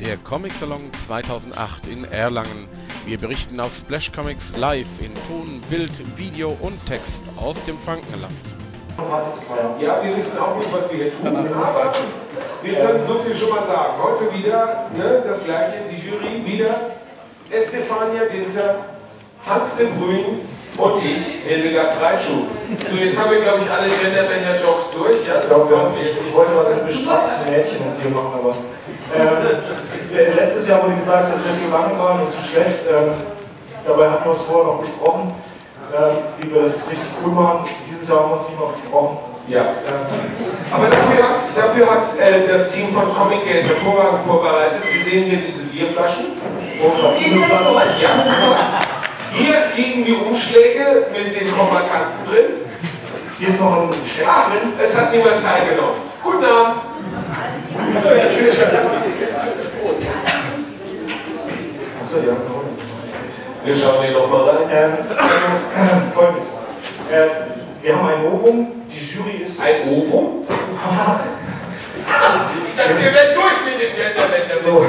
der Comic Salon 2008 in Erlangen. Wir berichten auf Splash Comics live in Ton, Bild, Video und Text aus dem Frankenland. Ja, wir wissen auch nicht, was wir hier tun, aber wir können so viel schon mal sagen. Heute wieder ne, das gleiche, die Jury wieder Estefania Winter, Hans de Brün und ich, Hildegard Dreischuh. So, jetzt haben wir, glaube ich, alle Genderbänder-Jokes durch. Ja, ich, glaube, ich wollte was mit bestratzten Mädchen und dir machen, aber äh, letztes Jahr wurde gesagt, dass wir zu lang waren und zu schlecht. Ähm, dabei hatten wir uns vorher noch besprochen, äh, wie wir das richtig cool machen. Dieses Jahr haben wir uns nicht noch besprochen. Ja. Ähm, aber dafür hat, dafür hat äh, das Team von Comic Gate hervorragend vorbereitet. Sie sehen hier diese Bierflaschen. Ja. Hier liegen die Umschläge mit den Kombatanten drin. Hier ist noch ein Scheck ah, drin. Es hat niemand teilgenommen. Guten Abend. Achso, ja, tschüss. Achso, ja. Wir schauen hier nochmal rein. Ähm, also, Folgendes. Äh, wir haben ein Novum. Die Jury ist. Ein Novum? ich dachte, wir werden durch mit dem Genderbänder. So,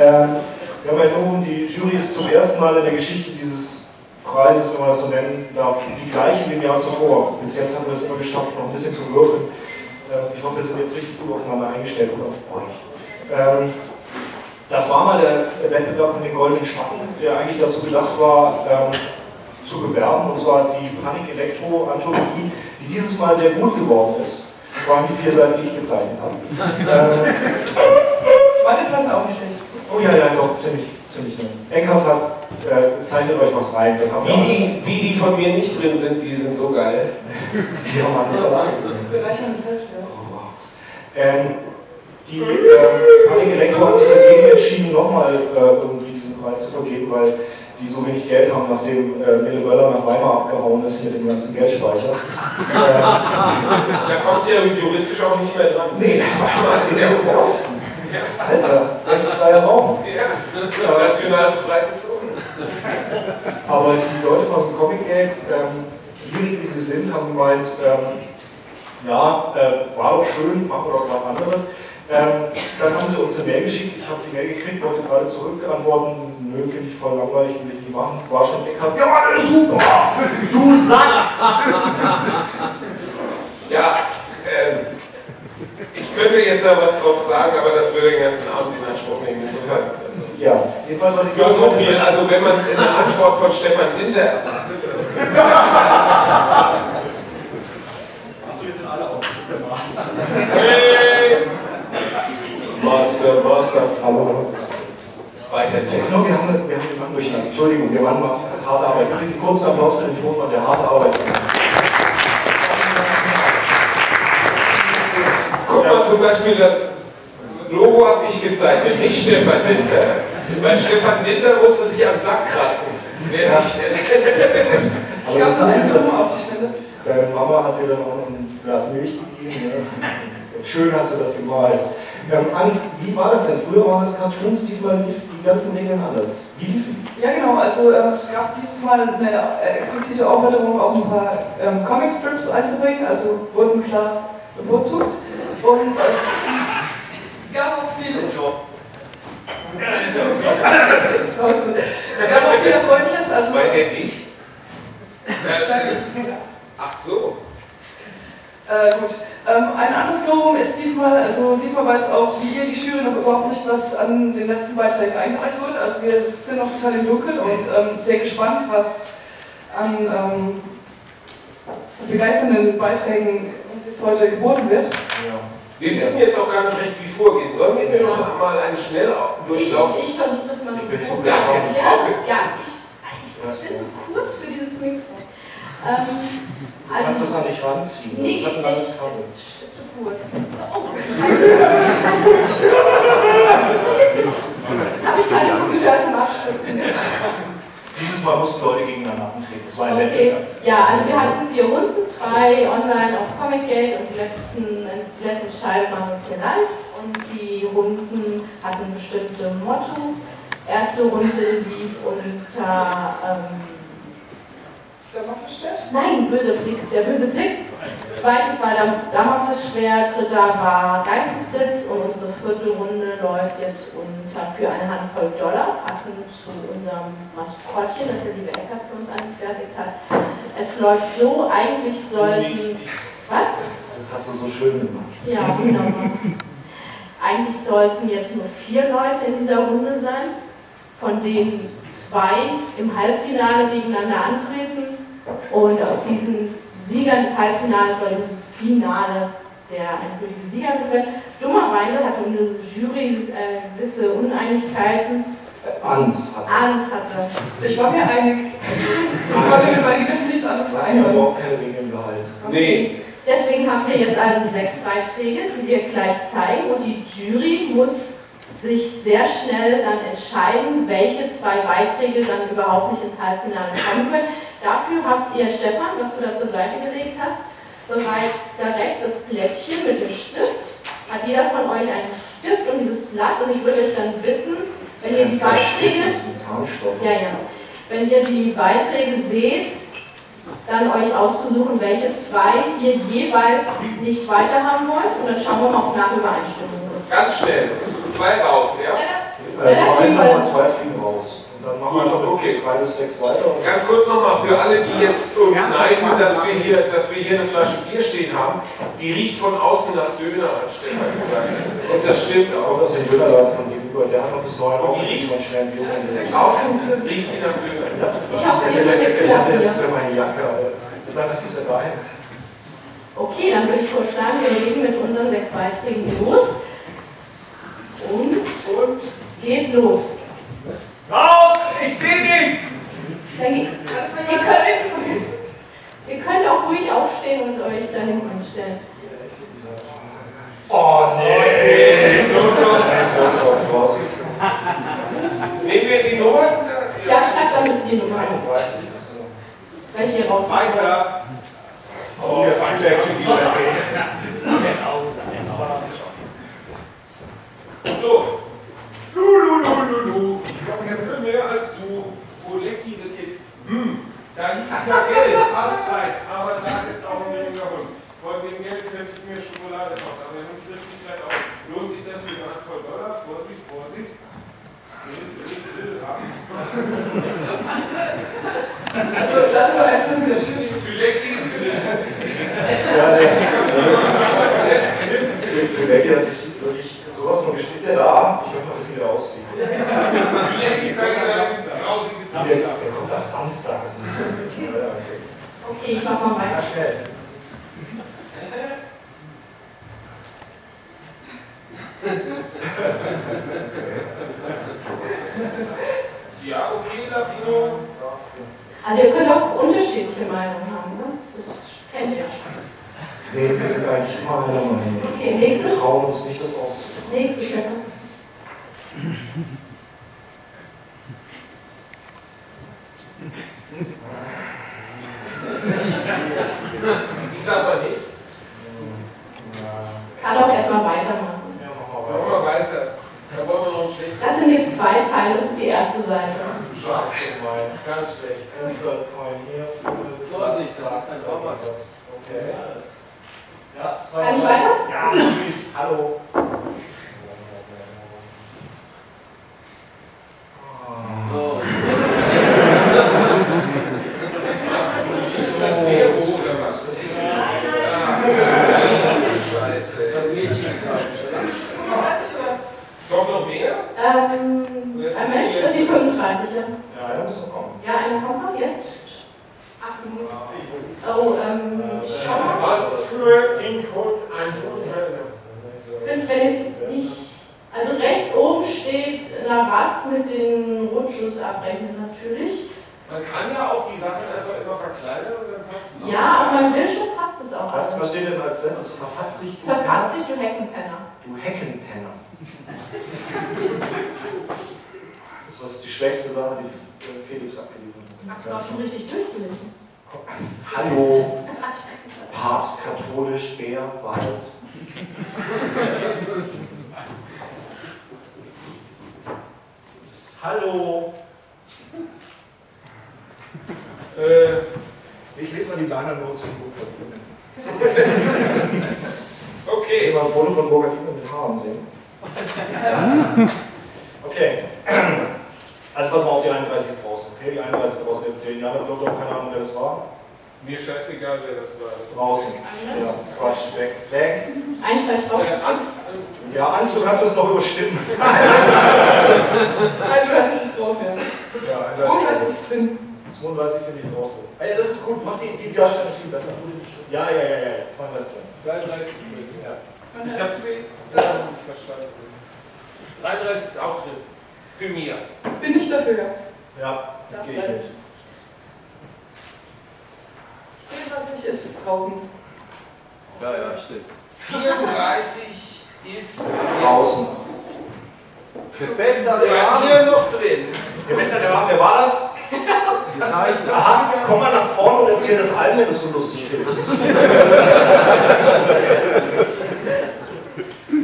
ähm, wir haben ein Novum. Die Jury ist zum ersten Mal in der Geschichte dieses Preises, wenn man das so nennen darf, die gleiche wie im Jahr zuvor. Bis jetzt haben wir es immer geschafft, noch ein bisschen zu wirken. Ähm, ich hoffe, wir sind jetzt richtig gut aufeinander eingestellt und auf euch. Ähm, das war mal der Wettbewerb mit den goldenen Schatten, der eigentlich dazu gedacht war, ähm, zu bewerben, und zwar die Panik Elektro Anthologie, die dieses Mal sehr gut geworden ist. Das waren die vier Seiten, die ich gezeichnet habe. ähm, war das was auch nicht schlecht? Oh ja, ja, doch, ziemlich, ziemlich nett. Eckhardt hat, äh, zeichnet euch was rein. Wie die, wie die von mir nicht drin sind, die sind so geil. die haben andere Verlagen. Bereichern das selbst, ja. Ähm, die äh, Panik Elektro hat sich dagegen entschieden, nochmal äh, Preis zu vergeben, weil die so wenig Geld haben, nachdem äh, Mille Möller nach Weimar abgehauen ist mit dem ganzen Geldspeicher. äh, da kommst du ja juristisch auch nicht mehr dran. Nee, Weimar ist ja so Osten. Alter, rechtsfreier Raum. Ja, national befreite Zone. Aber die Leute von Comic Gate, ähm, schwierig wie sie sind, haben gemeint, ähm, ja, äh, war doch schön, machen wir doch was anderes. Ähm, dann haben sie uns eine Mail geschickt, ich habe die Mail gekriegt, wollte gerade zurückantworten, nö, finde ich voll langweilig, will ich nicht machen. War schon Eckhardt, ja, das ist super, du Sack! ja, ähm, ich könnte jetzt da was drauf sagen, aber das würde den ganzen Abend in Anspruch nehmen. Insofern, also, ja, jedenfalls, was ich sagen so viel, Also, wenn man eine Antwort von Stefan Dinter erwartet. Achso, jetzt sind alle aus, das ist der Master. Hey! Master, Master, hallo. Weiter geht's. wir haben, wir haben jemanden durcheinander. Entschuldigung, wir waren mal harte Arbeit. Ich kriege einen kurzen Applaus für den Ton, der harte Arbeit. Guck mal zum Beispiel, das Logo habe ich gezeichnet, nicht Stefan Dinter. Weil Stefan Dinter musste sich am Sack kratzen. Ja. Aber das ist das auf die Stelle. Deine Mama hat dir dann auch noch ein Glas Milch gegeben. Ne? Schön hast du das gemalt. Ähm, Angst, wie war das denn? Früher waren das Cartoons, diesmal die, die ganzen Regeln anders. Ja genau, also äh, es gab dieses Mal eine äh, explizite Aufforderung, auch ein paar ähm, Comicstrips einzubringen, also wurden klar bevorzugt. Und es gab auch viele... es gab auch viele Freundliches, also... Bei der ich? Ach so. Äh, gut. Ähm, ein anderes Novum ist diesmal, also diesmal weiß auch wie ihr die Jury noch überhaupt nicht, was an den letzten Beiträgen eingereicht wird. Also wir sind noch total im Dunkeln und ähm, sehr gespannt, was an ähm, begeisternden Beiträgen uns jetzt heute geboten wird. Ja. Wir wissen jetzt auch gar nicht recht, wie vorgehen. Sollen wir noch mal einen Schnelldurchlauf? Ich, ich versuche das mal Ich bin zu gar Ja, ich, ich bin zu kurz für dieses Mikro. Ähm, also, kannst das noch nicht ranziehen. Nee, das hat ein langes Kabel. Ist, ist zu kurz. Oh, das habe ich gar nicht gehört im Dieses Mal mussten Leute gegeneinander antreten. Das war ein okay. Ja, also wir hatten vier Runden, drei online auf Comic Gate und die letzten, die letzten Scheiben machen wir uns hier live. Und die Runden hatten bestimmte Mottos. Erste Runde lief unter ähm, Nein, böse Blick, der böse Blick. Zweites war der Damoklesschwert, dritter war Geistesblitz und unsere vierte Runde läuft jetzt unter für eine Handvoll Dollar, passend zu unserem Maskottchen, das der liebe Eckert für uns angefertigt hat. Es läuft so, eigentlich sollten... Was? Das hast du so schön gemacht. Ja, wunderbar. Eigentlich sollten jetzt nur vier Leute in dieser Runde sein, von denen zwei im Halbfinale gegeneinander antreten. Und aus diesen Siegern des Halbfinales soll im Finale der endgültige Sieger wird. Dummerweise hat unsere Jury äh, gewisse Uneinigkeiten. Angst hat Angst hatte. Ich war mir einig. Ich konnte mir bei gewissen nichts anderes Das ist vereinbaren. überhaupt keine Regeln gehalten. Nee. Deswegen haben wir jetzt also sechs Beiträge, die wir gleich zeigen. Und die Jury muss sich sehr schnell dann entscheiden, welche zwei Beiträge dann überhaupt nicht ins Halbfinale kommen können. Dafür habt ihr, Stefan, was du da zur Seite gelegt hast, bereits da rechts das Plättchen mit dem Stift. Hat jeder von euch einen Stift und dieses Blatt und ich würde euch dann bitten, wenn ihr die Beiträge, ja, ja, wenn ihr die Beiträge seht, dann euch auszusuchen, welche zwei ihr jeweils nicht weiterhaben wollt und dann schauen wir mal, ob nach Übereinstimmung. Ganz schnell. Zwei raus, ja? Äh, Relativ mal weit. zwei fliegen raus. Und dann machen wir Gut, mit okay. drei bis sechs weiter. Und Ganz kurz nochmal für alle, die jetzt uns neigen, dass wir, hier, dass wir hier eine Flasche Bier stehen haben. Die riecht von außen nach Döner, hat Stefan gesagt. Und das stimmt auch. aus dem Dönerladen von gegenüber. Der hat noch bis neun. Und die riecht- man schnell Bier. Außen riecht die nach Döner. Ich habe Ich hier hatte Spitze das ist für meine Jacke. aber Dann hat diese rein. Okay, dann würde ich vorschlagen, wir legen mit unseren sechs Beiträgen los. Ist ein Roboter. Okay. Ja, Kann ich weiter? Ja, natürlich. Hallo. So, Ist das Nero oder was? Ah, Scheiße. das Mädchen gezeigt, oder? Kommt noch mehr? Ähm, Moment, das ist die 35, ja. Ja, er muss noch kommen. Ja, eine kommt noch jetzt. Acht Minuten. Oh, ähm, schau mal. Was für Input ein Unhölle. Fünf, wenn es nicht. Also rechts oben steht Lavast mit den Rutschus abrechnen natürlich. Man kann ja auch die Sachen einfach immer verkleinern und dann passt es. Ja, aber beim Bildschirm passt es auch. Was, was steht denn als letztes? Verfatzt dich, du Verpatzt dich, du Heckenpenner. Du Heckenpenner. Das war die schwächste Sache, die äh, Felix abgeliefert Hast du hat. auch schon richtig durchgelesen? Hallo, Papst, katholisch, Bär, Wald. Hallo. Äh, Ich lese mal die Liner Notes zum Buch. Ich okay. will mal ein Foto von Burkhard mit Haaren sehen. Okay, Okay. Also pass mal auf, die 31 okay? Die 31 ist draußen. Der Indianer Blowjob, keine Ahnung, wer das war. Mir scheißegal, wer das war. Das Draußen. Ja, Quatsch, weg. Weg. Einfach drauf. Äh, Angst. Ja, Angst, du kannst uns noch überstimmen. Nein, du hast es raus, ja. Ja, also 32 ist drin. 32 finde ich auch so. Ah, ja, das ist gut, mach die, die Darstellung viel besser. Ja, ja, ja, ja, 32 drin. 32 drin, ja. Ich hat habe das hab ich nicht verstanden. 33 ist auch drin. Für mir. Bin ich dafür. Ja, Ja, gehe ich mit. 34 ist draußen. Ja, ja, stimmt. 34 ist Draußen. Bester Ja, hier noch drin. Ja, wer war, wer war das? Aha, komm mal nach vorne und erzähl das allen, wenn du es so lustig findest.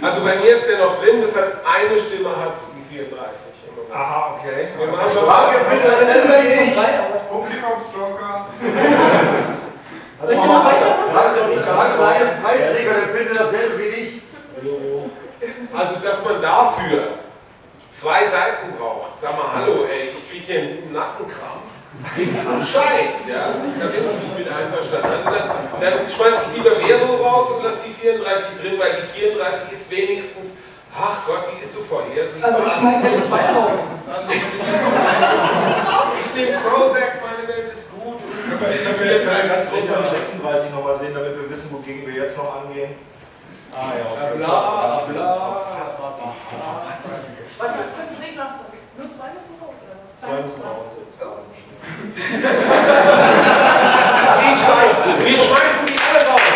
Also bei mir ist der noch drin, das heißt, eine Stimme hat die 34 im Moment. Aha, okay. Wir machen noch Frage bitte dasselbe wie ich. Drei, aber Publikumsjoker. Soll ich noch weitermachen? Frage doch nicht ganz Preis, Preisträger, der bitte dasselbe wie ich. Also, dass man dafür zwei Seiten braucht. Sag mal, hallo, ey, ich krieg hier einen Nackenkrampf. Wegen diesem Scheiß, ja? Da bin ich nicht mit einverstanden. Also dann, dann schmeiß ich lieber Vero raus und lass die 34 drin, weil die 34 ist wenigstens, ach Gott, die ist so vorhersehbar. Also ich schmeiß ja nicht weiter raus. Ich nehme Prozac, meine Welt ist gut. Und Ich will ganz kurz mal die 36 nochmal sehen, damit wir wissen, wogegen wir jetzt noch angehen. Ah ja, okay. Bla, bla. Warte, kannst du nicht nach. Nur zwei müssen raus, oder was? Zwei müssen raus jetzt. Ich weiß, wir schmeißen die alle raus.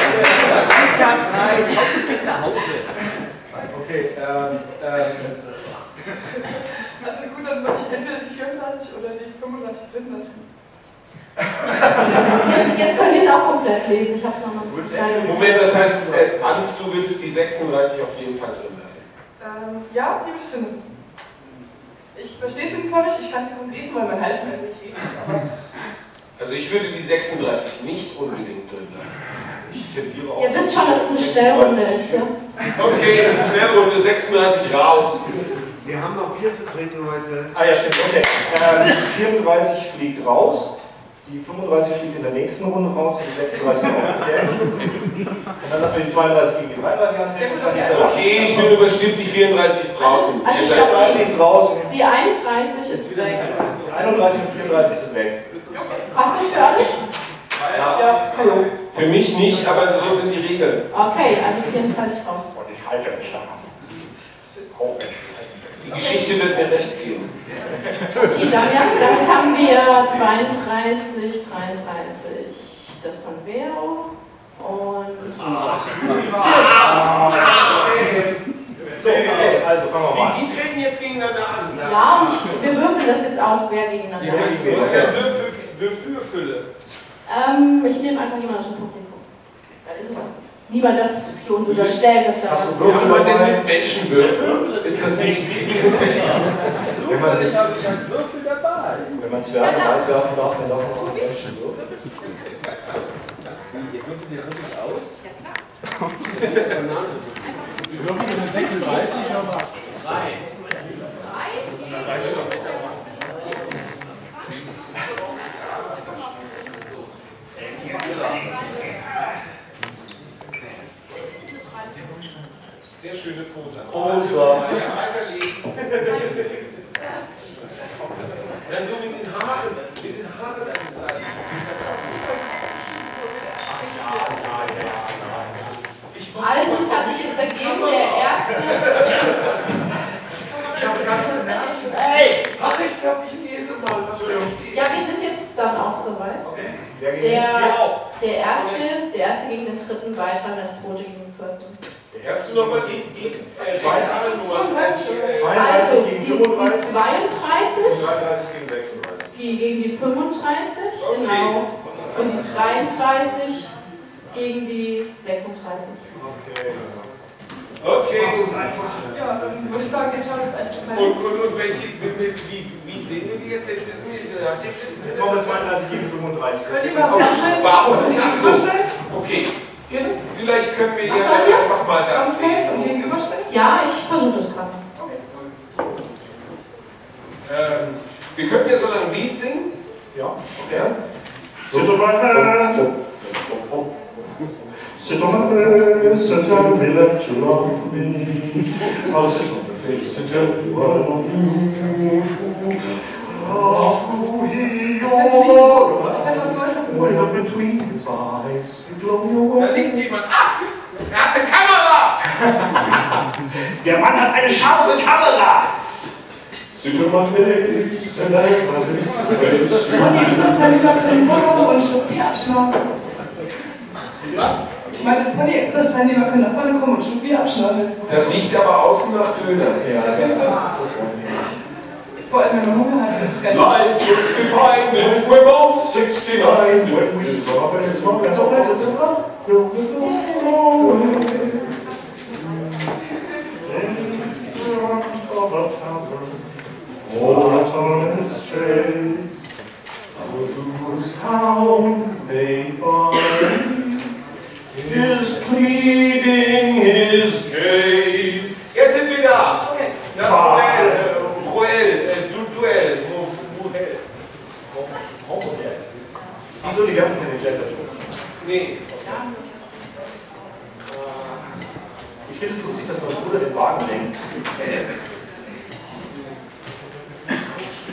Okay, ähm, ähm, Also gut, dann würde ich entweder die 34 oder 35 drin lassen. Jetzt, jetzt könnt ihr es auch komplett lesen. Ich habe nochmal Moment, das heißt, äh, Hans, du willst die 36 auf jeden Fall drin lassen. Ähm, ja, die will ich drin lassen. Ich verstehe es zwar nicht, ich kann es kaum lesen, weil mein Hals mir nicht geht. Also ich würde die 36 nicht unbedingt drin lassen. ich tendiere auch. Ihr wisst schon, dass es eine Stellrunde ist, ja? Okay, Schnellrunde 36 raus. Wir haben noch Bier zu trinken heute. Ah ja, stimmt, okay. Ähm, die 34 fliegt raus, die 35 fliegt in der nächsten Runde raus und die 36 auch. Okay. Und dann lassen wir die 32 gegen die 33 antreten. Dann ist er Okay, ich bin überstimmt, die 34 ist draußen. Also seid glaub, 30 ist raus, Die 31 ist weg. die 31 und 34 sind weg. Passt nicht für alle? Ja, hallo. Für mich nicht, aber so sind die Regeln. Okay, also 34 raus. Und ich halte mich da. Die Geschichte wird mir recht geben. Okay, damit, damit haben wir 32, 33. Das von Vero. Und So, okay, also fangen wir mal an. Die, die treten jetzt gegeneinander an. ja, und wir würfeln das jetzt aus, wer gegeneinander Ja, hast ja Würfel, Würfelfülle. Ähm, ich nehme einfach jemanden aus dem Publikum. Dann ist es niemand das für uns unterstellt, dass das. Hast du Würfel man denn mit Menschen Würfel? Ist das nicht Wenn man. Ich habe Würfel dabei. Wenn man Zwerge genau. auswerfen darf, dann darf man auch Menschen würfeln. Ihr würfelt den Würfel aus? Ja, klar. Wir würfeln mit 36, aber 3. Ja, weiterlesen. Dann so mit den Haaren, mit den Haaren an den Seiten. Ich Also, es hat sich jetzt ergeben, der erste. Ey! Ach, ich glaube, ich lese mal, was da steht. Ja, wir sind jetzt dann auch soweit. Gegen Der, der, erste, der erste gegen den dritten weiter und der zweite gegen den vierten. Hast du nochmal die, die äh, Zweitnummer? 32 Also, die, gegen die 35, 32 33 gegen 36. die gegen die 35, Okay. genau. Und die 33 gegen die 36. Okay. Okay. Ja, dann würde ich sagen, wir schauen das einfach mal. Und, und, und welche, wie, wie, sehen wir die jetzt? Jetzt sind wir in der Artikel. Jetzt machen wir 32 gegen 35. Könnt ihr mal? Warum? Okay, Das? vielleicht können wir ja einfach mal das kurz und gegenüberstellen? Ja, ich versuche das gerade. Wir können ja so ein Lied singen. Ja, okay. Sit on my hands. Sit on my face, and tell me that you love me. I'll sit on my face and tell you I love you. Oh, you're When Da liegt jemand. Ah! Er hat eine Kamera! Der Mann hat eine scharfe Kamera! Was? Ich meine, Pony-Express-Teilnehmer können nach vorne kommen und Schluck Bier abschnaufen. Das riecht aber außen nach Döner. Ja, das, das. Vor allem meine Life would be fine if we're both 69 when we stop and smoke. That's all that is. Autumn hound. Wieso die ganzen keine Gender-Shows? Nee. Ich finde es lustig, dass mein Bruder den Wagen lenkt.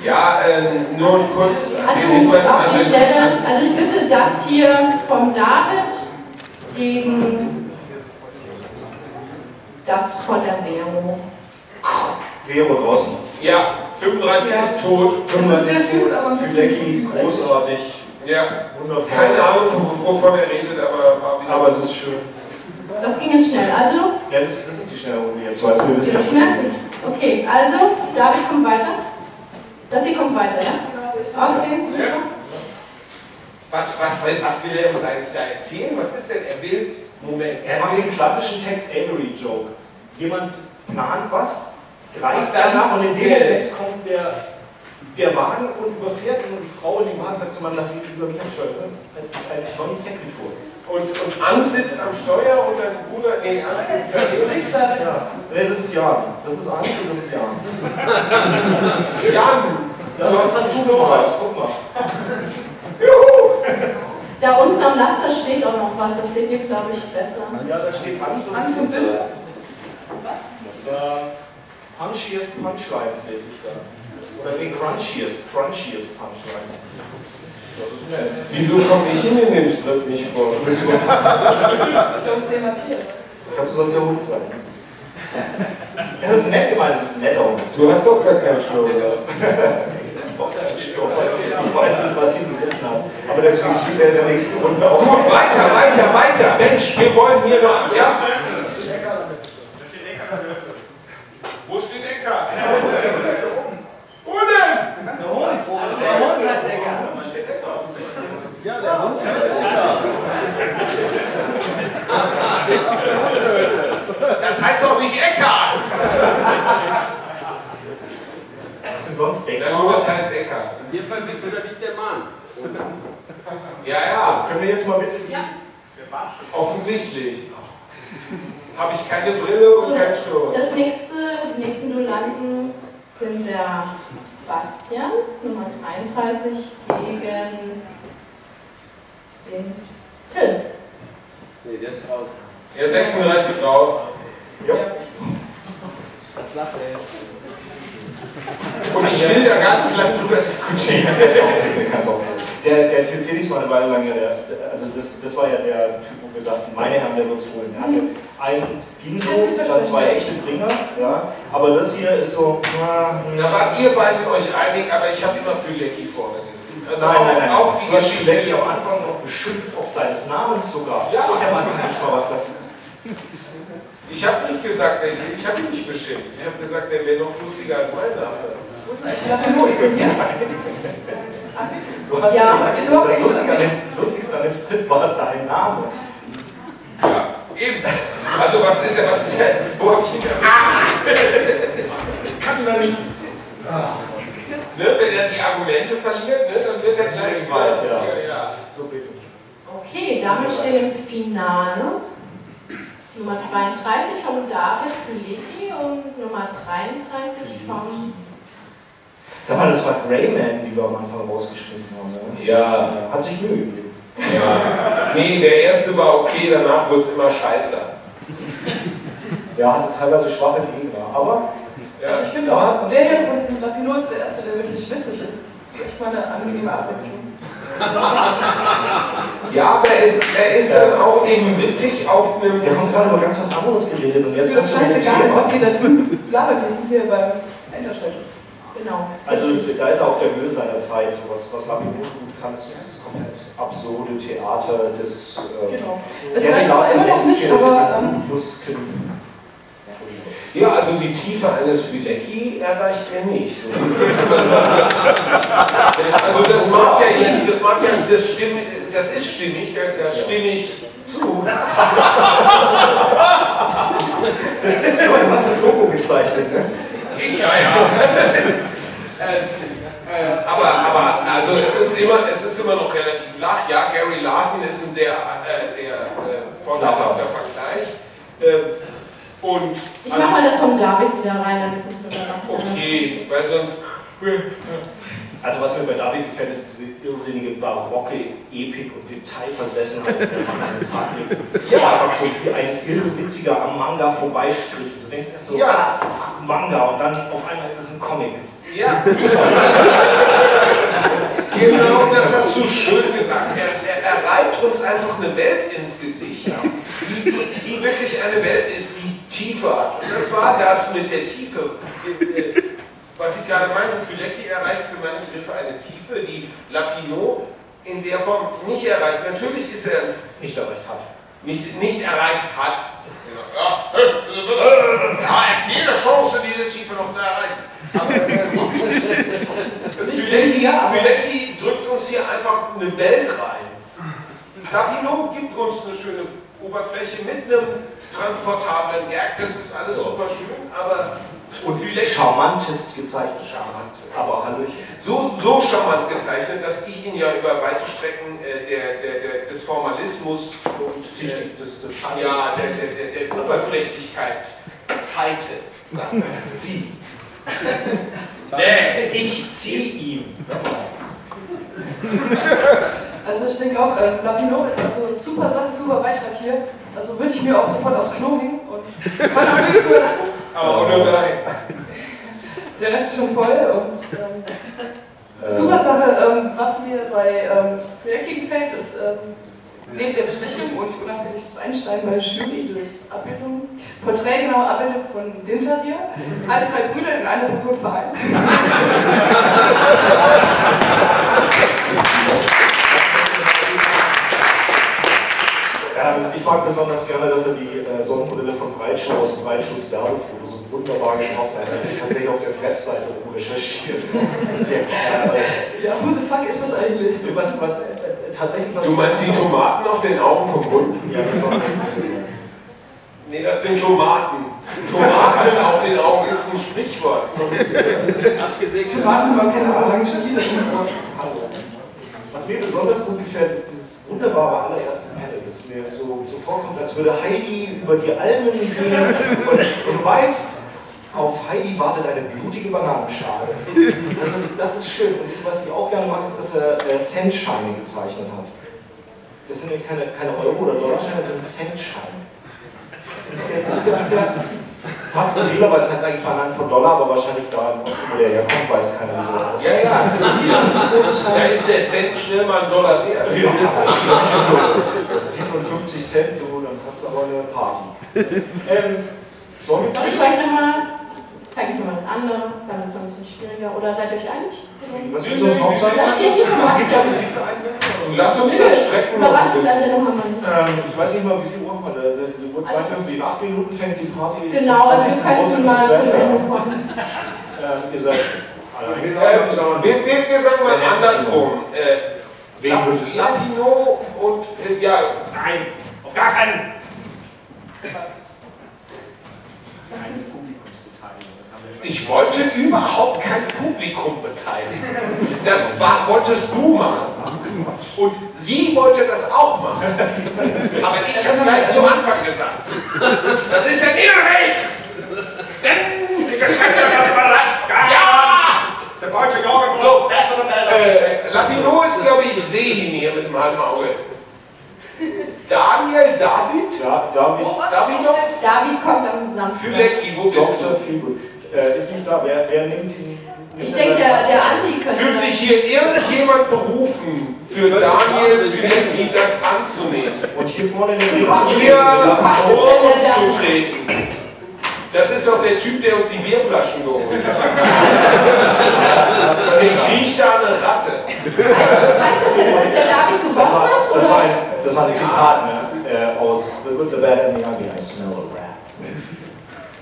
Ja, ähm, nur kurz den Also Hinweis auf an die den- Stelle, also ich bitte das hier vom David gegen das von der Vero. Vero draußen. Ja, 35 ist tot. 35 sehr süß, aber- für Lecky, großartig, Ja. wundervoll. Keine Ahnung, wov- wovon er redet, aber. Aber es ist schön. Das ging jetzt schnell. Also, Ja, das, das ist die schnelle Runde jetzt, wir Sie wissen das merken. Okay, also, David kommt weiter. Das hier kommt weiter, ja? Okay. Ja. Was, was, will- was will er uns eigentlich da erzählen? Was ist denn? Er will. Moment. Er macht den klassischen Text Avery Joke. Jemand plant was, greift Ach, da danach und in dem. Moment kommt der, der Wagen und überfährt ihn und die Frau in dem Wagen sagt zu Mann, lass mich über mich absteuern. Das ist ein non sequitur. Und, und Angst sitzt am Steuer und dein Bruder. Nee, Angst sitzt. Links da, Ja, nee, das ist Jan. Das ist Angst und das ist Jan. Jan, Das du ist hast das das du gemacht. Guck mal. Juhu! Da unten am Laster steht auch noch was, das seht ihr, glaube ich, besser. Ja, da steht Angst und Angst und. Bitte. Da punchiest Punchlines lese ich da. Oder den crunchiest, crunchiest Punchlines. Das ist nett. Wieso komme ich in den Strip nicht vor? Ich glaube, es ist der Matthias. Ich glaube, du sollst ja Hund sein. Ja, das ist nett gemeint, das ist nett auch. Du hast doch gar keinen Schnurrbart. Ich weiß nicht, was sie begriffen hat. Aber deswegen spielt er in der nächsten Runde auch. Gut, weiter, weiter, weiter. Mensch, wir wollen hier noch. Ja? Keine Brille und keinen Schnurrbart. Das nächste, Bringer, ja. Aber das hier ist so, na, Da wart ihr beiden euch einig, aber ich habe immer für Lecky vorne gesehen. Also Nein, nein, nein. Auch die du hast Geschichte. Schlecki am Anfang noch beschimpft, ob seines Namens sogar. Ja. Und der Mann kann nicht mal was dafür. Ich habe nicht gesagt, ich habe ihn nicht beschimpft. Ich habe gesagt, der wäre noch lustiger als mein Name. Du hast Ja, gesagt, das Lustigste an dem Strip war dein Name. Ja, eben. Also was ist denn, was ist denn, wo hab ich ihn denn? Ah! Kann er nicht. Ne, wenn er die Argumente verliert, ne, dann wird er gleich Weit, ja. ja. ja. So. Okay, damit stehen im Finale Nummer 32 von David Fileti und Nummer 33 von Sag mal, das war Greyman, die wir am Anfang rausgeschmissen haben. Ne? Ja. Hat sich Mühe gegeben. Ja. Nee, der erste war okay, danach wurde es immer scheiße. Ja, hatte teilweise schwache Gegner, aber Also ich finde auch, der hier von Lapino ist der erste, der wirklich witzig ist. Das ist echt mal eine angenehme Abwechslung. Ja, aber er ist, er ist dann auch eben witzig auf einem. wir haben gerade über ganz was anderes geredet und jetzt ist mit dem scheißegal, Thema. ob die da drüben labert, wir sind hier beim Einderstellen. Genau. Also da ist er auf der Höhe seiner Zeit. Was, was gut kann, ist dieses komplett absurde Theater des äh, Genau. Gary aber ähm. Ja, also die Tiefe eines Filecki erreicht er nicht. also das mag ja jetzt, das mag ja, das, stimm, das ist stimmig, da, stimme ich zu. Du hast das Logo gezeichnet, ne? Ich, ja, ja. Äh, äh, aber, aber also es ist, immer, es ist immer noch relativ flach. Ja, Gary Larson ist ein sehr, äh, sehr äh, vorteilhafter Vergleich. Äh, und Ich mach mal das von David wieder rein, damit dann noch okay, weil sonst. Also was mir bei David gefällt, ist diese irrsinnige barocke Epik und Detailversessenheit, der man an den Tag legt. Ja, einfach so wie ein irrwitziger am Manga vorbeistrich. Du denkst erst so, Ja. Manga, und dann auf einmal ist es ein Comic. Ja. genau, das hast du schön gesagt. Er, er, er reibt uns einfach eine Welt ins Gesicht, die, die, die wirklich eine Welt ist, die Tiefe hat. Und das war das mit der Tiefe. Äh, Was ich gerade meinte, Filecki erreicht für meine Begriffe eine Tiefe, die Lapino in der Form nicht erreicht. Natürlich ist er nicht erreicht hat. Nicht, nicht erreicht hat. Ja, er hat jede Chance, diese Tiefe noch zu erreichen. Aber Filecki, Filecki drückt uns hier einfach eine Welt rein. Lapino gibt uns eine schöne Oberfläche mit einem transportablen Gag, das ist alles super schön, aber Und Filecki charmantest gezeichnet. charmant. Aber Hallöchen. So, so charmant gezeichnet, dass ich ihn ja über weite Strecken äh, der, der, der, des Formalismus und äh, des, des ja, der, der, der, der Oberflächlichkeit zeite. sagen wir. Zieh. Nee, ich zieh ihm. Also ich denke auch, äh, Lapino ist also eine super Sache, super Beitrag hier. Also würde ich mir auch sofort aufs Klo hängen und kann auch wirklich drüber lachen. Aber auch nur drei. Der Rest ist schon voll und ähm, super Sache, ähm, was mir bei ähm, Projekti gefällt, ist ähm, neben der Bestechung und unauffälliges Einsteigen bei Jury durch Abbildung, porträtgenaue Abbildung von Dinterier, alle drei Brüder in einer Person vereint. Ähm, ich mag besonders gerne, dass er die äh, Sonnenbrille von Breitschuh aus Breitschuhs Werbefoto so wunderbar getroffen hat. Er hat tatsächlich auf der Webseite rumrecherchiert. Der Kerl. Ja, who the fuck ist das eigentlich? Was, was, äh, tatsächlich was. Du meinst die Tomaten auf den Augen vom Hund? Ja, das war Nee, das sind Tomaten. Tomaten auf den Augen ist ein Sprichwort. Tomaten, man kennt das so lange Stiele. Was mir besonders gut gefällt, ist dieses wunderbare allererste Panel, das mir so, so vorkommt, als würde Heidi über die Almen gehen und, und du weißt, auf Heidi wartet eine blutige Bananenschale. Das ist, das ist schön. Und was ich auch gerne mag, ist, dass er äh, Centscheine gezeichnet hat. Das sind nämlich keine, keine Euro- oder Dollarscheine, das sind Centscheine. Das ist ja nicht der, der fast ein Fehler, weil es heißt eigentlich Verlangen von Dollar, aber wahrscheinlich da, wo der herkommt, weiß keiner, wie sowas aussieht. Ja, ja. Da ist der Cent schnell mal ein Dollar wert. 57 Cent, du, dann hast du aber eine Party. ähm, sollen wir Soll ich vielleicht nochmal, zeige ich nochmal das andere, dann wird es ein bisschen schwieriger. Oder seid ihr euch einig? Was du uns auch sagen? Lass uns das strecken. Was ist? Ähm, ich weiß nicht mal, wie viel Uhr haben wir da? Diese Uhr 52, in 8 Minuten fängt die Party. Genau, also wir 20. könnten mal zum Ende kommen. Ähm, ihr seid alle Äh, eingeladen. wir, wir, wir sagen mal andersrum. Äh, Wen ihr? Lapino und äh, ja, Nein, auf gar keinen. Keine Publikumsbeteiligung. Ich wollte überhaupt kein Publikum beteiligen. Das war, wolltest du machen. Und sie wollte das auch machen. Aber ich habe gleich zum Anfang gesagt, das ist ein Irrweg. Denn die Geschäfte werden überrascht. Ja! Der deutsche Gauge muss so, bessere Wälder äh, Lapino ist, glaube ich, ich sehe ihn hier mit meinem Auge. Daniel David? Ja, David. Oh, David, David kommt am Samstag. Füleki, wo bist Dr. du? Fibel. Äh, ist nicht da. Wer, wer nimmt ihn? Ich denke, der, der Andi könnte. Fühlt sich hier irgendjemand berufen, für Daniel Fülecki das anzunehmen? Und hier vorne in den Ring zu Hier uns der zu treten. Das ist doch der Typ, der uns die Bierflaschen geholt hat. Ich rieche da eine Ratte. Heißt das jetzt, der David war, hat? das, war das war ein Zitat ne? äh, aus The Good, The Bad and The Ugly. I smell a rat.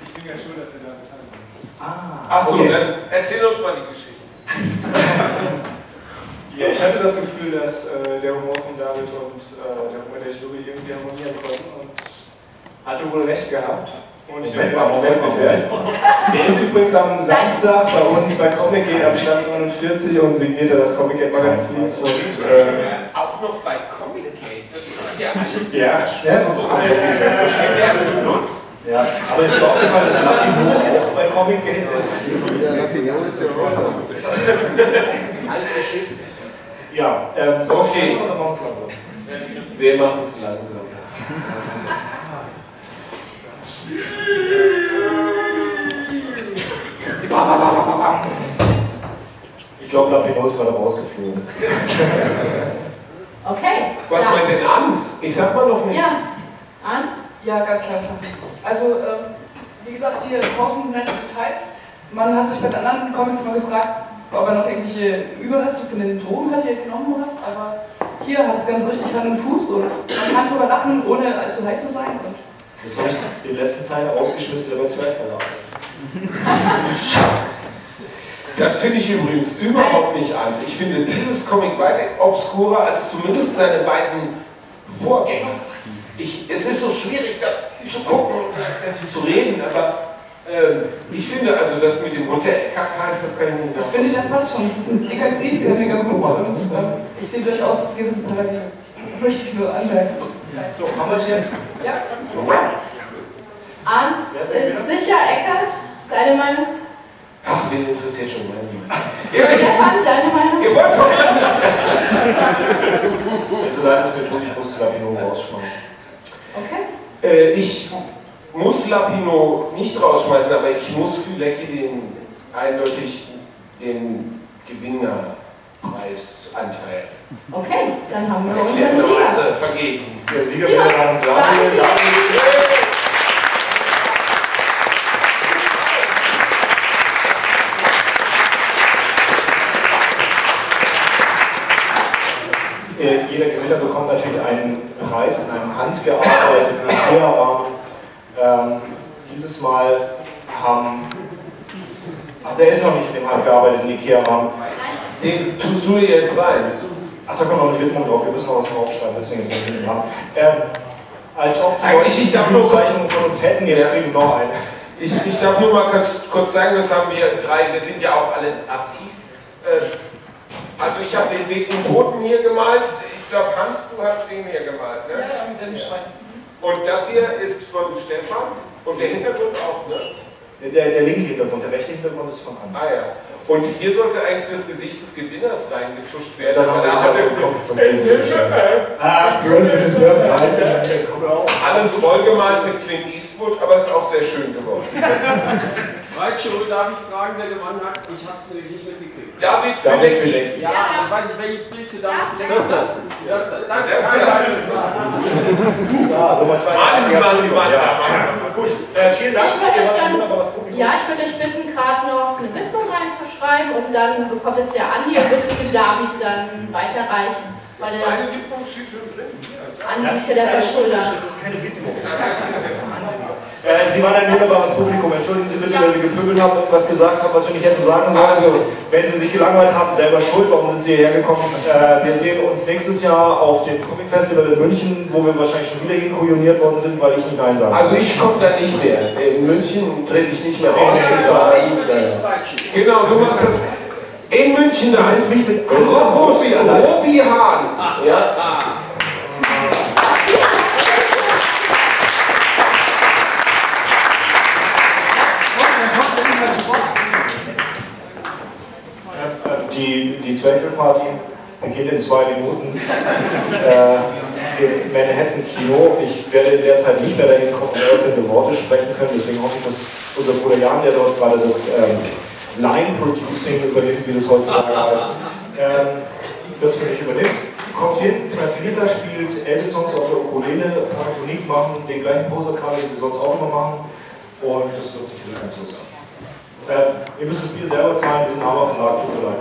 Ich bin ja schon, dass er da beteiligt ist. Ah, Achso, okay. dann erzähl uns mal die Geschichte. Ja, ich hatte das Gefühl, dass äh, der Humor von David und äh, der Humor der Jury irgendwie harmonieren konnten und hatte wohl recht gehabt. Und ich Moment mal, Moment mal, der, der ist übrigens am Samstag bei uns bei Comic Gate am Stand 49 und signierte das Comic Gate Magazin. Und, äh, Auch noch bei Comic Gate. Das ist ja alles ja, ja, das ist Wir werden benutzt. Ja, aber es ist auch gefallen, dass Lapino auch bei Comic Gate ist. Alles Schiss. Ja, ähm, so Okay. oder machen wir es langsam? Wir machen es langsam. Ich glaube, Lapino ist gerade rausgeflogen. Okay. Was ja. meint denn Ans? Ich sag mal noch nichts. Ja. Ans? Ja, ganz Sachen. Also, ähm, wie gesagt, hier draußen nette Details. Man hat sich bei den anderen Comics mal gefragt, ob er noch irgendwelche Überreste von den Drogen hat, die er genommen hat. Aber hier hat es ganz richtig Hand und Fuß und man kann drüber lachen, ohne allzu heil zu sein. Und Jetzt habe ich den letzten Teil rausgeschmissen, der bei zwei Verlag ist. Das finde ich übrigens überhaupt nicht Ans. Ich finde dieses Comic weit obskurer als zumindest seine beiden Vorgänger. Ich, es ist so schwierig, da zu gucken und dazu zu reden, aber ähm, ich finde also, das mit dem Eckart heißt, das kann ich nicht ich finde, das passt schon. Das ist ein dicker Humor. Und ähm, ich sehe durchaus gewisse Parallelen. Möchte ich nur anmerken. So, haben wir es jetzt? Ja. Ans ist sicher Eckert. Deine Meinung? Ach, wen interessiert schon meine Meinung? Stefan, deine Meinung? Ihr wollt doch Also, leid es mir tut, ich muss Lapino rausschmeißen. Äh, ich muss Lapino nicht rausschmeißen, aber ich muss Fülecki den eindeutig den Gewinnerpreis anteilen. Okay, dann haben wir unseren Sieger. Erklärterweise vergeben. Der Sieger Ja, wäre dann Daniel. Daniel. Äh, Jeder Gewinner bekommt natürlich einen Preis in einem handgearbeiteten Ikea-Rahmen. Ähm, dieses Mal haben. Ach, der ist noch nicht in dem handgearbeiteten Ikea-Rahmen. Tust du jetzt rein. Ach, da kommt noch eine Widmung drauf, wir müssen noch was draufschreiben, deswegen ist das nicht dran. Ähm, als ob die Eigentlich, ich darf nur- Bezeichnung von uns hätten, jetzt Ja. kriegen sie noch eine. Ich, ich darf nur mal kurz, kurz sagen, das haben wir drei, wir sind ja auch alle Artisten. Äh, also ich habe den Weg im Toten hier gemalt. Ich glaube, Hans, du hast den hier gemalt. Ja, Ne? ja, mit dem Schwein. Und das hier ist von Stefan und der Hintergrund auch, ne? Der, der linke Hintergrund, der rechte Hintergrund ist von Hans. Ah ja. Und hier sollte eigentlich das Gesicht des Gewinners reingetuscht werden. Aber da das hat auf den er Ah, alles vollgemalt mit Clint Eastwood, aber es ist auch sehr schön geworden. Reitsche, darf ich fragen, wer gewonnen hat? Ich hab's nämlich nicht mitgekriegt. David Filecki. Filecki. Ja, ich weiß nicht, welches Bild zu David Fleck Das ist das? Das, danke, Das ist danke. Ja, Nummer zwei. Mann, Mann, Mann. Gut, äh, vielen Dank. Ja, ich würde euch bitten, gerade noch eine Widmung reinzuschreiben und dann bekommt es der Andi und wird es dem David dann weiterreichen. Weil der Meine Widmung steht schon drin. Andi ist ja der Verschulder. Das ist keine Widmung. Äh, Sie waren ein wunderbares Publikum. Entschuldigen Sie bitte, wenn wir gepöbelt haben und was gesagt haben, was wir nicht hätten sagen sollen. Also. Wenn Sie sich gelangweilt haben, selber schuld. Warum sind Sie hierher gekommen? Äh, wir sehen uns nächstes Jahr auf dem Comic Festival in München, wo wir wahrscheinlich schon wieder hinkujoniert worden sind, weil ich nicht Nein sage. Also ich komme da nicht mehr. In München trete ich nicht mehr auf. Reitsche. Genau, du machst das. In München, da ist mich mit Robi, Robi Hahn. Ja. Die, die Zwerchfellparty beginnt in zwei Minuten. äh, dem Manhattan-Kino. Ich werde derzeit nicht mehr dahin kommen, um eröffnende Worte sprechen können, deswegen hoffe ich, dass unser Bruder Jan, der dort gerade das ähm, Line-Producing übernimmt, wie das heutzutage heißt, ähm, das für mich übernimmt. Kommt hin, Translisa spielt älteste Songs auf der Ukulele, Paraphonik machen, den gleichen Poserkram, den sie sonst auch immer machen und das wird sicherlich ganz so sein. Äh, ihr müsst das Bier selber zahlen, aber Verlag, tut mir leid.